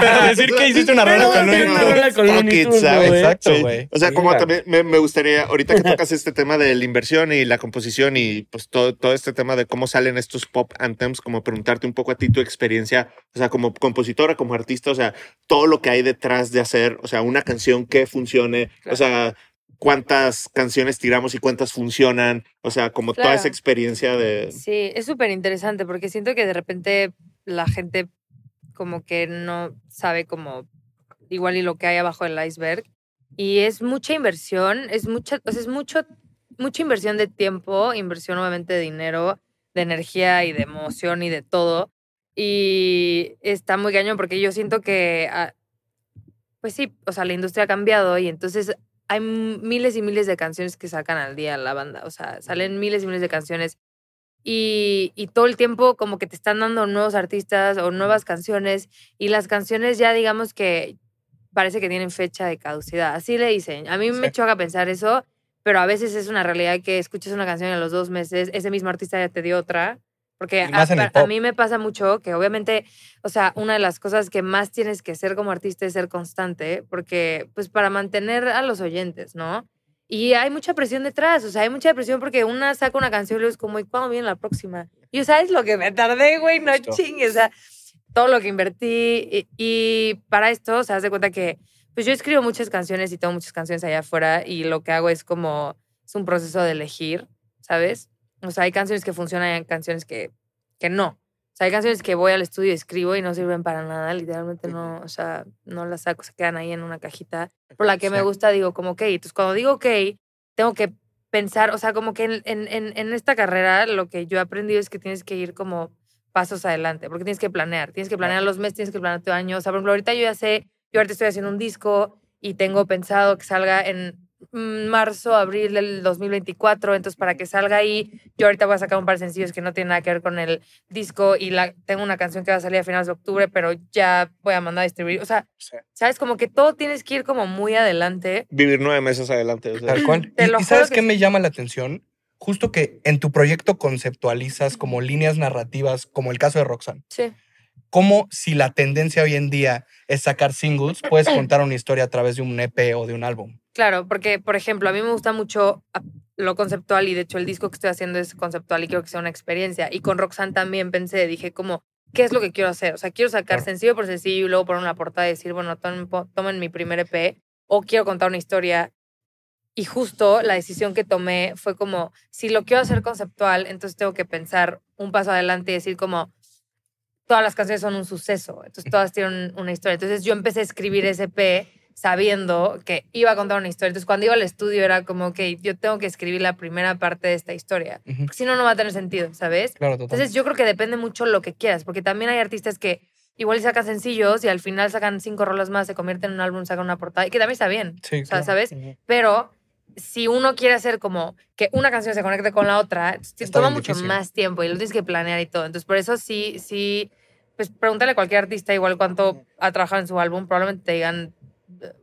Pero decir que hiciste una rola con Looney una Tunes. rola con Fuck Looney it, Tunes, ¿sabes? güey. Exacto, Sí. güey. O sea, como también me, me gustaría, ahorita que tocas este tema de la inversión y la composición y pues todo, todo este tema de cómo salen estos pop anthems, como preguntarte un poco a ti tu experiencia, o sea, como compositora, como artista, o sea, todo lo que hay detrás de hacer, o sea, una canción que funcione, o sea, cuántas canciones tiramos y cuántas funcionan, o sea, como toda esa experiencia de... Sí, es súper interesante porque siento que de repente la gente como que no sabe cómo igual y lo que hay abajo del iceberg. Y es mucha inversión, es mucha, o sea, es mucho, mucha inversión de tiempo, inversión obviamente de dinero, de energía y de emoción y de todo. Y está muy cañón porque yo siento que, ah, pues sí, o sea, la industria ha cambiado y entonces hay miles y miles de canciones que sacan al día la banda. O sea, salen miles y miles de canciones y, y, todo el tiempo como que te están dando nuevos artistas o nuevas canciones y las canciones ya digamos que parece que tienen fecha de caducidad. Así le dicen. A mí me choca pensar eso, pero a veces es una realidad que escuchas una canción y a los dos meses ese mismo artista ya te dio otra. Porque a, mí me pasa mucho que obviamente, o sea, una de las cosas que más tienes que ser como artista es ser constante, porque pues para mantener a los oyentes, ¿no? Y hay mucha presión detrás, o sea, hay mucha presión porque una saca una canción y luego es como, ¿y cuándo viene la próxima? Y ¿sabes lo que me tardé, güey? No chingues, o sea, todo lo que invertí. Y, para esto, o sea, haz de cuenta que, pues yo escribo muchas canciones y tengo muchas canciones allá afuera y lo que hago es como, es un proceso de elegir, ¿sabes? O sea, hay canciones que funcionan y hay canciones que, que no. O sea, hay canciones que voy al estudio y escribo y no sirven para nada, literalmente no, o sea, no las saco, se quedan ahí en una cajita. Por la que me gusta digo como, ok, entonces cuando digo ok, tengo que pensar, o sea, como que en, en, en esta carrera lo que yo he aprendido es que tienes que ir como pasos adelante, porque tienes que planear, tienes que planear los meses, tienes que planear tu año. O sea, por ejemplo, ahorita yo ya sé, yo ahorita estoy haciendo un disco y tengo pensado que salga en marzo, abril del 2024. Entonces, para que salga ahí, yo ahorita voy a sacar un par de sencillos que no tienen nada que ver con el disco y la, tengo una canción que va a salir a finales de octubre, pero ya voy a mandar a distribuir. O sea, sabes, como que todo tienes que ir como muy adelante. Vivir nueve meses adelante. O Tal cual. ¿Y, sabes qué me llama la atención? Justo que en tu proyecto conceptualizas como líneas narrativas, como el caso de Roxanne. Sí. Como si la tendencia hoy en día es sacar singles, puedes contar una historia a través de un EP o de un álbum. Claro, porque, por ejemplo, a mí me gusta mucho ah, lo conceptual y de hecho el disco que estoy haciendo es conceptual y quiero que sea una experiencia. Y con Roxanne también pensé, dije como, ¿qué es lo que quiero hacer? O sea, quiero sacar sencillo por sencillo y luego poner una portada y decir, bueno, tomen, tomen mi primer EP o quiero contar una historia. Y justo la decisión que tomé fue como, si lo quiero hacer conceptual, entonces tengo que pensar un paso adelante y decir como, todas las canciones son un suceso, entonces todas tienen una historia. Entonces yo empecé a escribir ese EP sabiendo que iba a contar una historia. Entonces, cuando iba al estudio era como, que yo tengo que escribir la primera parte de esta historia. si no, no va a tener sentido, ¿sabes? Entonces, yo creo que depende mucho lo que quieras, porque también hay artistas que igual sacan sencillos y al final sacan cinco rolas más, se convierten en un álbum, sacan una portada, y que también está bien, o sea, ¿sabes? Pero si uno quiere hacer como que una canción se conecte con la otra, toma mucho más tiempo y lo tienes que planear y todo. Entonces, por eso sí, sí, pues pregúntale a cualquier artista igual cuánto ha trabajado en su álbum, probablemente te digan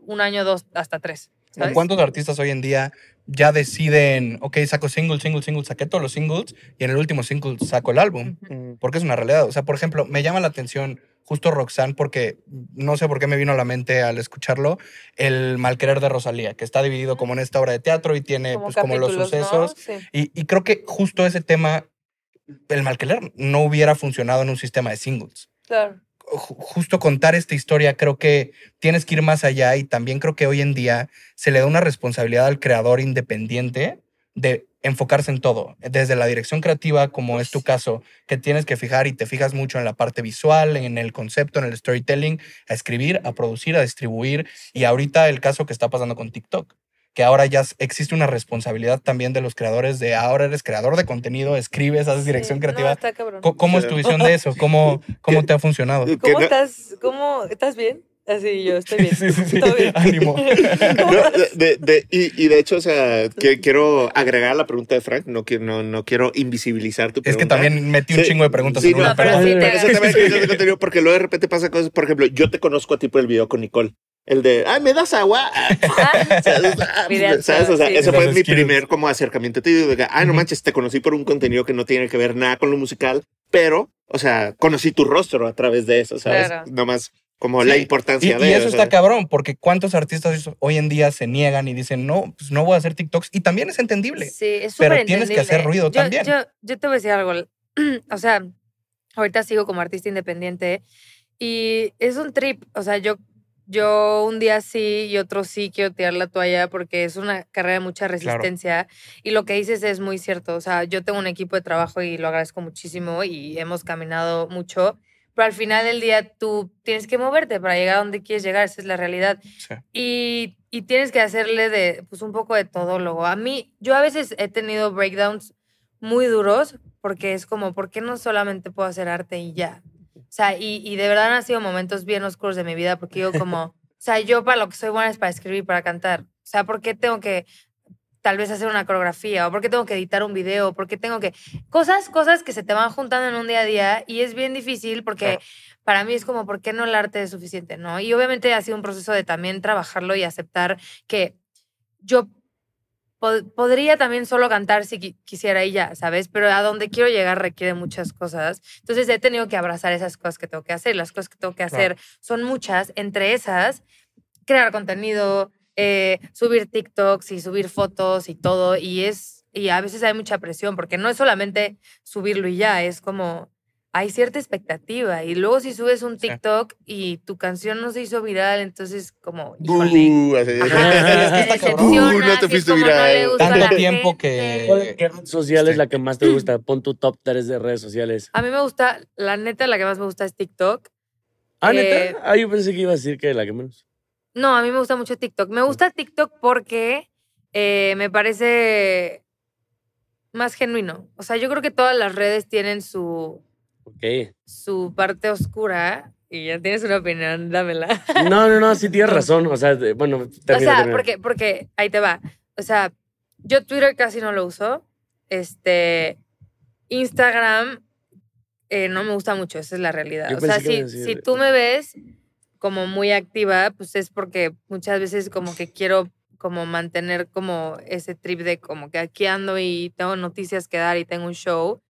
un año, dos, hasta tres. ¿Cuántos artistas hoy en día ya deciden, ok, saco single, single, single, saqué todos los singles y en el último single saco el álbum? Porque es una realidad. O sea, por ejemplo, me llama la atención justo Roxanne porque no sé por qué me vino a la mente al escucharlo el malquerer de Rosalía, que está dividido como en esta obra de teatro y tiene como, pues, como los sucesos. Y, y, creo que justo ese tema, el malquerer, no hubiera funcionado en un sistema de singles. Claro justo contar esta historia, creo que tienes que ir más allá y también creo que hoy en día se le da una responsabilidad al creador independiente de enfocarse en todo, desde la dirección creativa, como es tu caso, que tienes que fijar y te fijas mucho en la parte visual, en el concepto, en el storytelling, a escribir, a producir, a distribuir y ahorita el caso que está pasando con TikTok que ahora ya existe una responsabilidad también de los creadores de ahora eres creador de contenido, escribes, haces dirección creativa. ¿Cómo, es tu visión de eso? ¿Cómo, cómo te ha funcionado? ¿Cómo estás? ¿Cómo estás bien? Así yo estoy bien. Sí, sí, sí. bien. Ánimo. de, y, y, de hecho, o sea, que, quiero agregar la pregunta de Frank. No quiero, no, no quiero invisibilizar tu pregunta. Es que también metí un chingo de preguntas en una, pero, pero, porque luego de repente pasa cosas. Por ejemplo, yo te conozco a ti por el video con Nicole. El de, ay, ¿me das agua? ¿Sabes? O sea, ese fue mi primer como acercamiento. Te digo, ay, no manches, te conocí por un contenido que no tiene que ver nada con lo musical, pero, o sea, conocí tu rostro a través de eso, ¿sabes? no más como la importancia de Y eso está cabrón, porque cuántos artistas hoy en día se niegan y dicen, no, pues no voy a hacer TikToks. Y también es entendible. Sí, es Pero tienes que hacer ruido también. Yo, yo te voy a decir algo. o sea, ahorita sigo como artista independiente y es un trip. O sea, yo yo un día sí y otro sí quiero tirar la toalla porque es una carrera de mucha resistencia. Y lo que dices es muy cierto. O sea, yo tengo un equipo de trabajo y lo agradezco muchísimo y hemos caminado mucho. Pero al final del día tú tienes que moverte para llegar a donde quieres llegar, esa es la realidad. Sí. Y, y tienes que hacerle de, pues, un poco de todólogo. A mí, yo a veces he tenido breakdowns muy duros porque es como, ¿por qué no solamente puedo hacer arte y ya? O sea, y, y de verdad han sido momentos bien oscuros de mi vida porque yo como, o sea, yo para lo que soy buena es para escribir, para cantar. O sea, ¿por qué tengo que tal vez hacer una coreografía? ¿O por qué tengo que editar un video? ¿Por qué tengo que...? Cosas, cosas que se te van juntando en un día a día y es bien difícil porque para mí es como, ¿por qué no el arte es suficiente? ¿no? Y obviamente ha sido un proceso de también trabajarlo y aceptar que yo po- podría también solo cantar si qui- quisiera y ya, ¿sabes? Pero a donde quiero llegar requiere muchas cosas. Entonces he tenido que abrazar esas cosas que tengo que hacer. Las cosas que tengo que hacer son muchas. Entre esas, crear contenido, eh, subir TikToks y subir fotos y todo. Y es, y a veces hay mucha presión porque no es solamente subirlo y ya, es como hay cierta expectativa. Y luego si subes un Sí. TikTok y tu canción no se hizo viral, entonces como, híjole. Así. No te fuiste no viral. Tanto tiempo gente. que- ¿Qué red social es la que más te gusta? Pon tu top 3 de redes sociales. A mí me gusta, la neta, la que más me gusta es TikTok. Ah, Eh, neta. Ah, yo pensé que iba a decir que la que menos. No, a mí me gusta mucho TikTok. Me gusta TikTok porque eh, me parece más genuino. O sea, yo creo que todas las redes tienen su, Ok. su parte oscura. Y ya tienes una opinión, dámela. No, no, no, sí tienes razón. O sea, bueno, o sea, termina. porque, porque ahí te va. O sea, yo Twitter casi no lo uso. Este, Instagram eh, no me gusta mucho, esa es la realidad. Yo o sea, si, si tú me ves como muy activa, pues es porque muchas veces como que quiero como mantener como ese trip de como que aquí ando y tengo noticias que dar y tengo un show.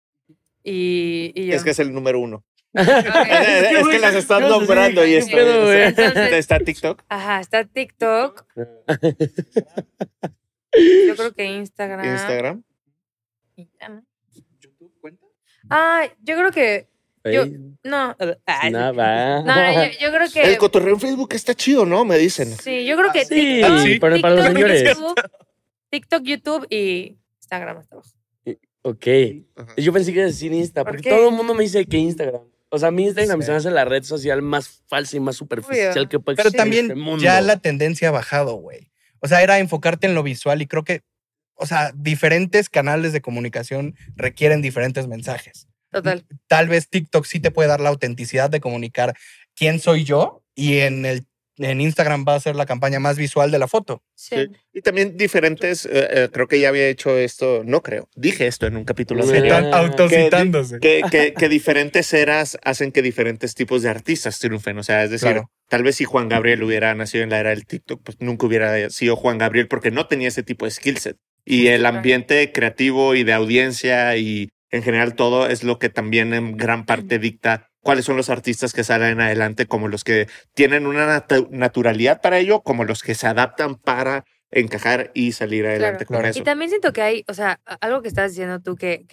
Y, y yo- Es que es el número uno. Es que las sí, nombrando y ¿qué esto. Entonces- Está TikTok. Ajá, está TikTok. Yo creo que Instagram. Instagram. ¿YouTube cuenta? Ah, yo creo que. Yo- No. Ay, Nada. No, yo, yo creo que. El cotorreo en Facebook está chido, ¿no? Me dicen. Sí, yo creo que Sí, TikTok, sí. para los TikTok, señores. YouTube, TikTok, YouTube y Instagram hasta abajo. Ok. Ajá. Yo pensé que iba a decir Insta, ¿Por porque qué? todo el mundo me dice que Instagram. O sea, mi Instagram Sí. se me hace la red social más falsa y más superficial Obvio. que puede Pero existir en también este mundo. ya la tendencia ha bajado, güey. O sea, era enfocarte en lo visual y creo que, o sea, diferentes canales de comunicación requieren diferentes mensajes. Total. Tal vez TikTok sí te puede dar la autenticidad de comunicar quién soy yo y en el en Instagram va a ser la campaña más visual de la foto. Sí. Sí. Y también diferentes, eh, eh, creo que ya había hecho esto, no creo, dije esto en un capítulo tan- autocitándose. que, que, que diferentes eras hacen que diferentes tipos de artistas triunfen. O sea, es decir, Claro. tal vez si Juan Gabriel hubiera nacido en la era del TikTok, pues nunca hubiera sido Juan Gabriel porque no tenía ese tipo de skill set. Y el ambiente creativo y de audiencia y en general todo es lo que también en gran parte dicta cuáles son los artistas que salen adelante, como los que tienen una natu- naturalidad para ello, como los que se adaptan para encajar y salir adelante con claro. eso. Y también siento que hay, o sea, a- algo que estás diciendo tú, que,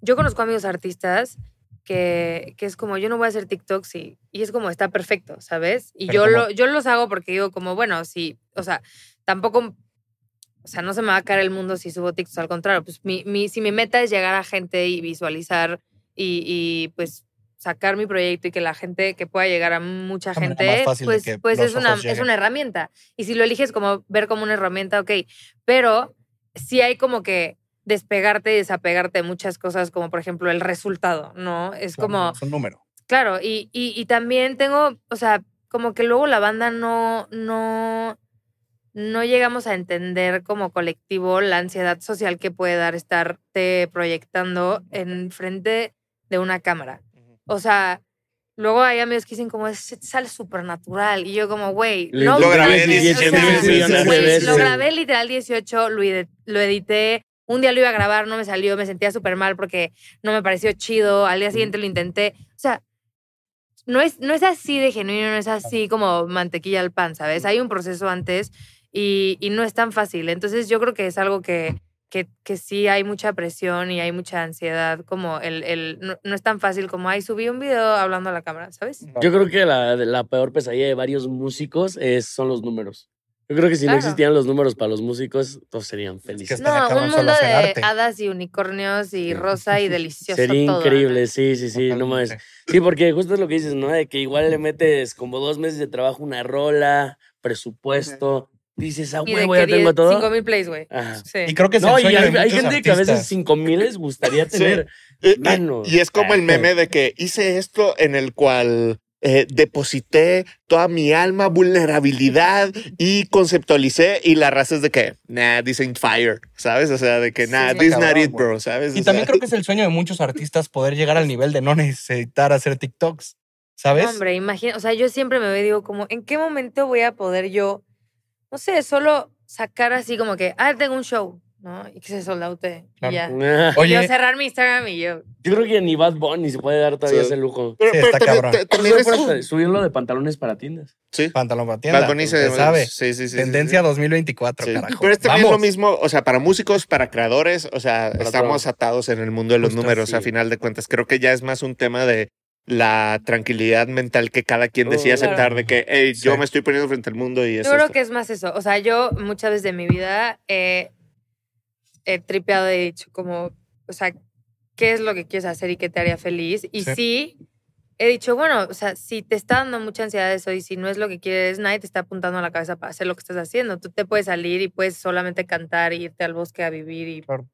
yo conozco amigos artistas que, que es como, yo no voy a hacer TikToks y, y es como, está perfecto, ¿sabes? Y Pero yo, lo, yo los hago porque digo como, bueno, sí, o sea, tampoco, o sea, no se me va a caer el mundo si subo TikToks, al contrario, pues mi, mi, si mi meta es llegar a gente y visualizar y, y pues sacar mi proyecto y que la gente, que pueda llegar a mucha gente, pues, pues es, una, es una herramienta. Y si lo eliges como ver como una herramienta, ok, pero sí hay como que despegarte y desapegarte de muchas cosas, como por ejemplo el resultado, ¿no? Es como, Es un número. claro, y, y, y también tengo, o sea, como que luego la banda no, no, no llegamos a entender como colectivo la ansiedad social que puede dar estarte proyectando en frente de una cámara. O sea, luego hay amigos que dicen como, es, sale súper natural. Y yo como, güey, Lo no Lo grabé mames, 17 o sea, veces. millones de güey, veces. Lo grabé literal 18, lo, edi- lo edité. Un día lo iba a grabar, no me salió, me sentía súper mal porque no me pareció chido. Al día siguiente lo intenté. O sea, no es, no es así de genuino, no es así como mantequilla al pan, ¿sabes? Hay un proceso antes y, y no es tan fácil. Entonces yo creo que es algo que, que, que sí hay mucha presión y hay mucha ansiedad, como el, el no, no es tan fácil como, ay, subí un video hablando a la cámara, ¿sabes? Yo creo que la, la peor pesadilla de varios músicos es, son los números. Yo creo que si Claro. no existieran los números para los músicos, todos serían que felices. estaría No, cabrón un mundo de arte. hadas y unicornios y rosa y delicioso Sería todo, increíble, sí, sí, sí, no más. Sí, porque justo es lo que dices, ¿no? De que igual le metes como dos meses de trabajo, una rola, presupuesto. Dices, ah, huevo, ya tengo 10, todo. 5 mil plays, güey. Sí. Y creo que es No, el y sueño hay, de hay muchos gente que a veces artistas. 5 mil les gustaría tener menos. Y es como el meme de que hice esto en el cual eh, deposité toda mi alma, vulnerabilidad y conceptualicé y la raza es de que, nah, this ain't fire, ¿sabes? O sea, de que, nah, sí. this not it, bro, ¿sabes? Y O también sea, creo que es el sueño de muchos artistas poder llegar al nivel de no necesitar hacer TikToks, ¿sabes? No, hombre, imagina, o sea, yo siempre me veo, digo, como, ¿en qué momento voy a poder yo, no sé, solo sacar así como que, ah, tengo un show, ¿no? Y que se soldaute Claro. y ya. Oye, Yo cerrar mi Instagram y yo, Yo creo que ni Bad Bunny se puede dar todavía Sí. ese lujo. pero, Sí, pero está cabrón. también es- subirlo de pantalones para tiendas. Sí, pantalón para tienda. Bad Bunny se sabe. Sí, sí, sí. Tendencia sí. 2024, Sí. carajo. Pero es también Vamos. lo mismo, o sea, para músicos, para creadores, o sea, Para estamos atados en el mundo de los Justo números a final de cuentas. Creo que ya es más un tema de la tranquilidad mental que cada quien decide claro. aceptar de que, hey, yo Sí. me estoy poniendo frente al mundo y eso. yo creo que es más eso. O sea, yo muchas veces de mi vida he, he tripeado y he dicho como, o sea, ¿qué es lo que quieres hacer y qué te haría feliz? Y Sí. sí. he dicho, bueno, o sea, si te está dando mucha ansiedad eso y si no es lo que quieres, nadie te está apuntando a la cabeza para hacer lo que estás haciendo. Tú te puedes salir y puedes solamente cantar y irte al bosque a vivir y Claro.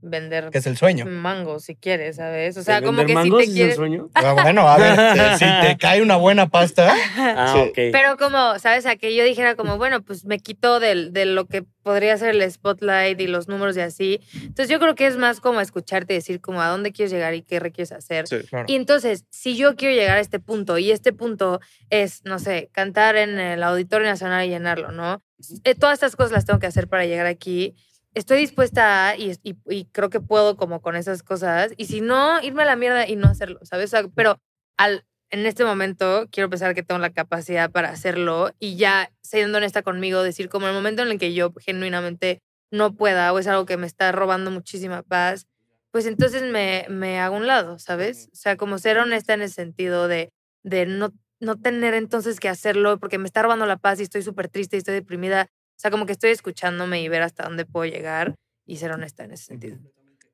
Vender Que es el sueño. mangos si quieres, ¿sabes? O sea, ¿El como que si te es el quieres... sueño? Ah, bueno, a ver, si te cae una buena pasta, Ah, Sí. ok. Pero como, ¿sabes? A que yo dijera como, bueno, pues me quito del, de lo que podría ser el spotlight y los números y así. Entonces yo creo que es más como escucharte decir como a dónde quieres llegar y qué requieres hacer. Sí. claro. Y entonces, si yo quiero llegar a este punto y este punto es, no sé, cantar en el Auditorio Nacional y llenarlo, ¿no? Eh, todas estas cosas las tengo que hacer para llegar aquí. Estoy dispuesta a, y, y- y creo que puedo como con esas cosas. Y si no, irme a la mierda y no hacerlo, ¿sabes? O sea, pero al, en este momento quiero pensar que tengo la capacidad para hacerlo y ya siendo honesta conmigo, decir como el momento en el que yo genuinamente no pueda o es algo que me está robando muchísima paz, pues entonces me, me hago un lado, ¿sabes? O sea, como ser honesta en el sentido de, de no, no tener entonces que hacerlo porque me está robando la paz y estoy súper triste y estoy deprimida. O sea, como que estoy escuchándome y ver hasta dónde puedo llegar y ser honesta en ese sentido.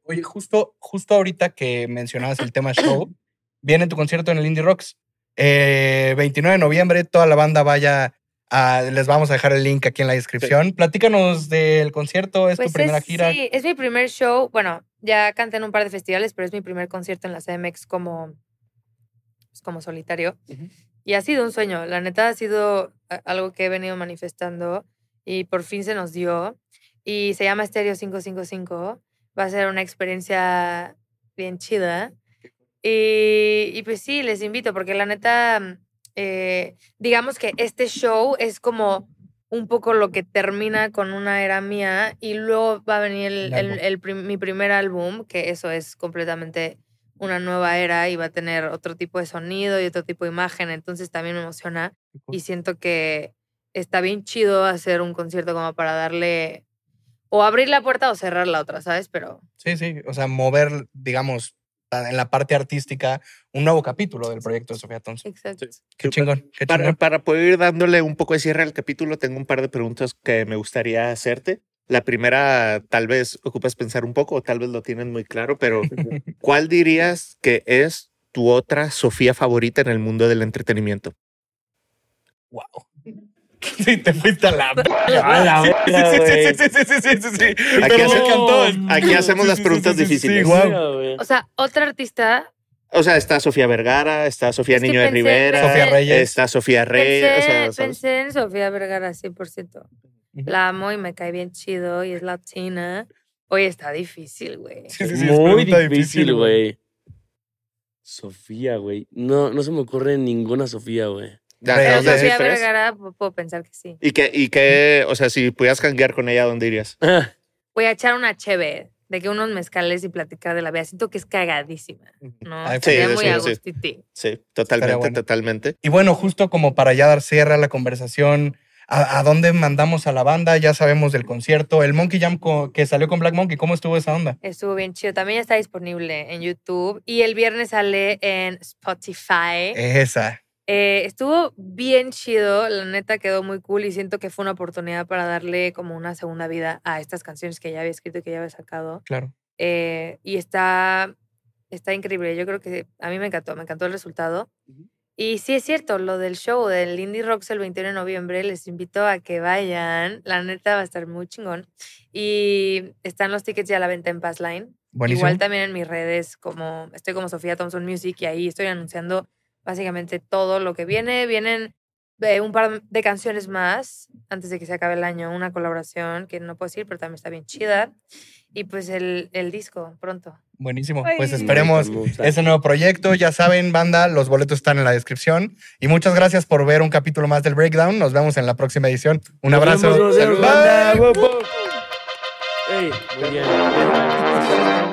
Oye, justo, justo ahorita que mencionabas el tema show, viene tu concierto en el Indie Rocks. Eh, 29 de noviembre, toda la banda vaya a, les vamos a dejar el link aquí en la descripción. Platícanos del concierto, es tu primera es, gira. Pues Sí, es mi primer show. Bueno, ya canté en un par de festivales, pero es mi primer concierto en la CMX como, pues, como solitario. Y ha sido un sueño. La neta ha sido algo que he venido manifestando y por fin se nos dio. Y se llama Stereo 555. Va a ser una experiencia bien chida. Y, y pues sí, les invito porque la neta, mm, eh, digamos que este show es como un poco lo que termina con una era mía y luego va a venir el, El el- álbum. el prim- mi primer álbum, que eso es completamente una nueva era y va a tener otro tipo de sonido y otro tipo de imagen, entonces también me emociona y siento que está bien chido hacer un concierto como para darle o abrir la puerta o cerrar la otra, ¿sabes? Pero Sí, sí, o sea, mover, digamos, a- en la parte artística, un nuevo capítulo del proyecto de Sofía Thompson. exacto. Qué chingón, qué Para, chingón. para poder ir dándole un poco de cierre al capítulo, tengo un par de preguntas que me gustaría hacerte. La primera, tal vez ocupas pensar un poco, o tal vez lo tienen muy claro, pero ¿cuál dirías que es tu otra Sofía favorita en el mundo del entretenimiento? Wow. Sí, te fuiste a la. A la Sí, verga, sí, güey. sí, sí, sí, sí, sí, sí, sí. Aquí hacemos las preguntas sí, sí, sí, difíciles. O sea, otra artista O sea, está Sofía Vergara, está Sofía Es Niño de Rivera, Sofía Reyes. está Sofía Reyes. o Pensé, pensé en Sofía Vergara 100%. La amo y me cae bien chido y es latina. Oye, está difícil, güey. Sí, sí, sí, Muy difícil, güey. Sofía, güey. No, no se me ocurre ninguna Sofía, güey. Ya, Reyes. Pero ¿dónde Sofía decís tres? Vergara, pu- puedo pensar que sí. ¿Y qué, y qué, o sea, si pudieras janguear con ella, ¿dónde irías? Voy a echar una cheve de que unos mezcales y platicar de la vida. Siento que es cagadísima, ¿no? Ay, Sí, Sería muy sí. agustiti. Sí, totalmente, bueno. totalmente. Y bueno, justo como para ya dar cierre a la conversación, ¿a, a dónde mandamos a la banda? Ya sabemos del concierto. El Monkey Jam que salió con Black Monkey, ¿cómo estuvo esa onda? Estuvo bien chido. También está disponible en YouTube y el viernes sale en Spotify. Esa. Eh, estuvo bien chido, la neta quedó muy cool y siento que fue una oportunidad para darle como una segunda vida a estas canciones que ya había escrito y que ya había sacado. Claro. Eh, y está, está increíble. Yo creo que a mí me encantó, me encantó el resultado. Y sí es cierto, lo del show del Indie Rocks el 21 de noviembre, les invito a que vayan. La neta va a estar muy chingón. Y están los tickets ya a la venta en Passline. Buenísimo. Igual también en mis redes, como estoy como Sofía Thompson Music y ahí estoy anunciando básicamente todo lo que viene. Vienen eh, un par de canciones más antes de que se acabe el año, una colaboración que no puedo decir, pero también está bien chida. Y pues el, el disco pronto. Buenísimo. Ay. Pues esperemos ese nuevo proyecto. Ya saben, banda, los boletos están en la descripción. Y muchas gracias por ver un capítulo más del Breakdown. Nos vemos en la próxima edición. Un Nos abrazo. vemos, Bye. banda. Wow, wow. Ey, muy bien.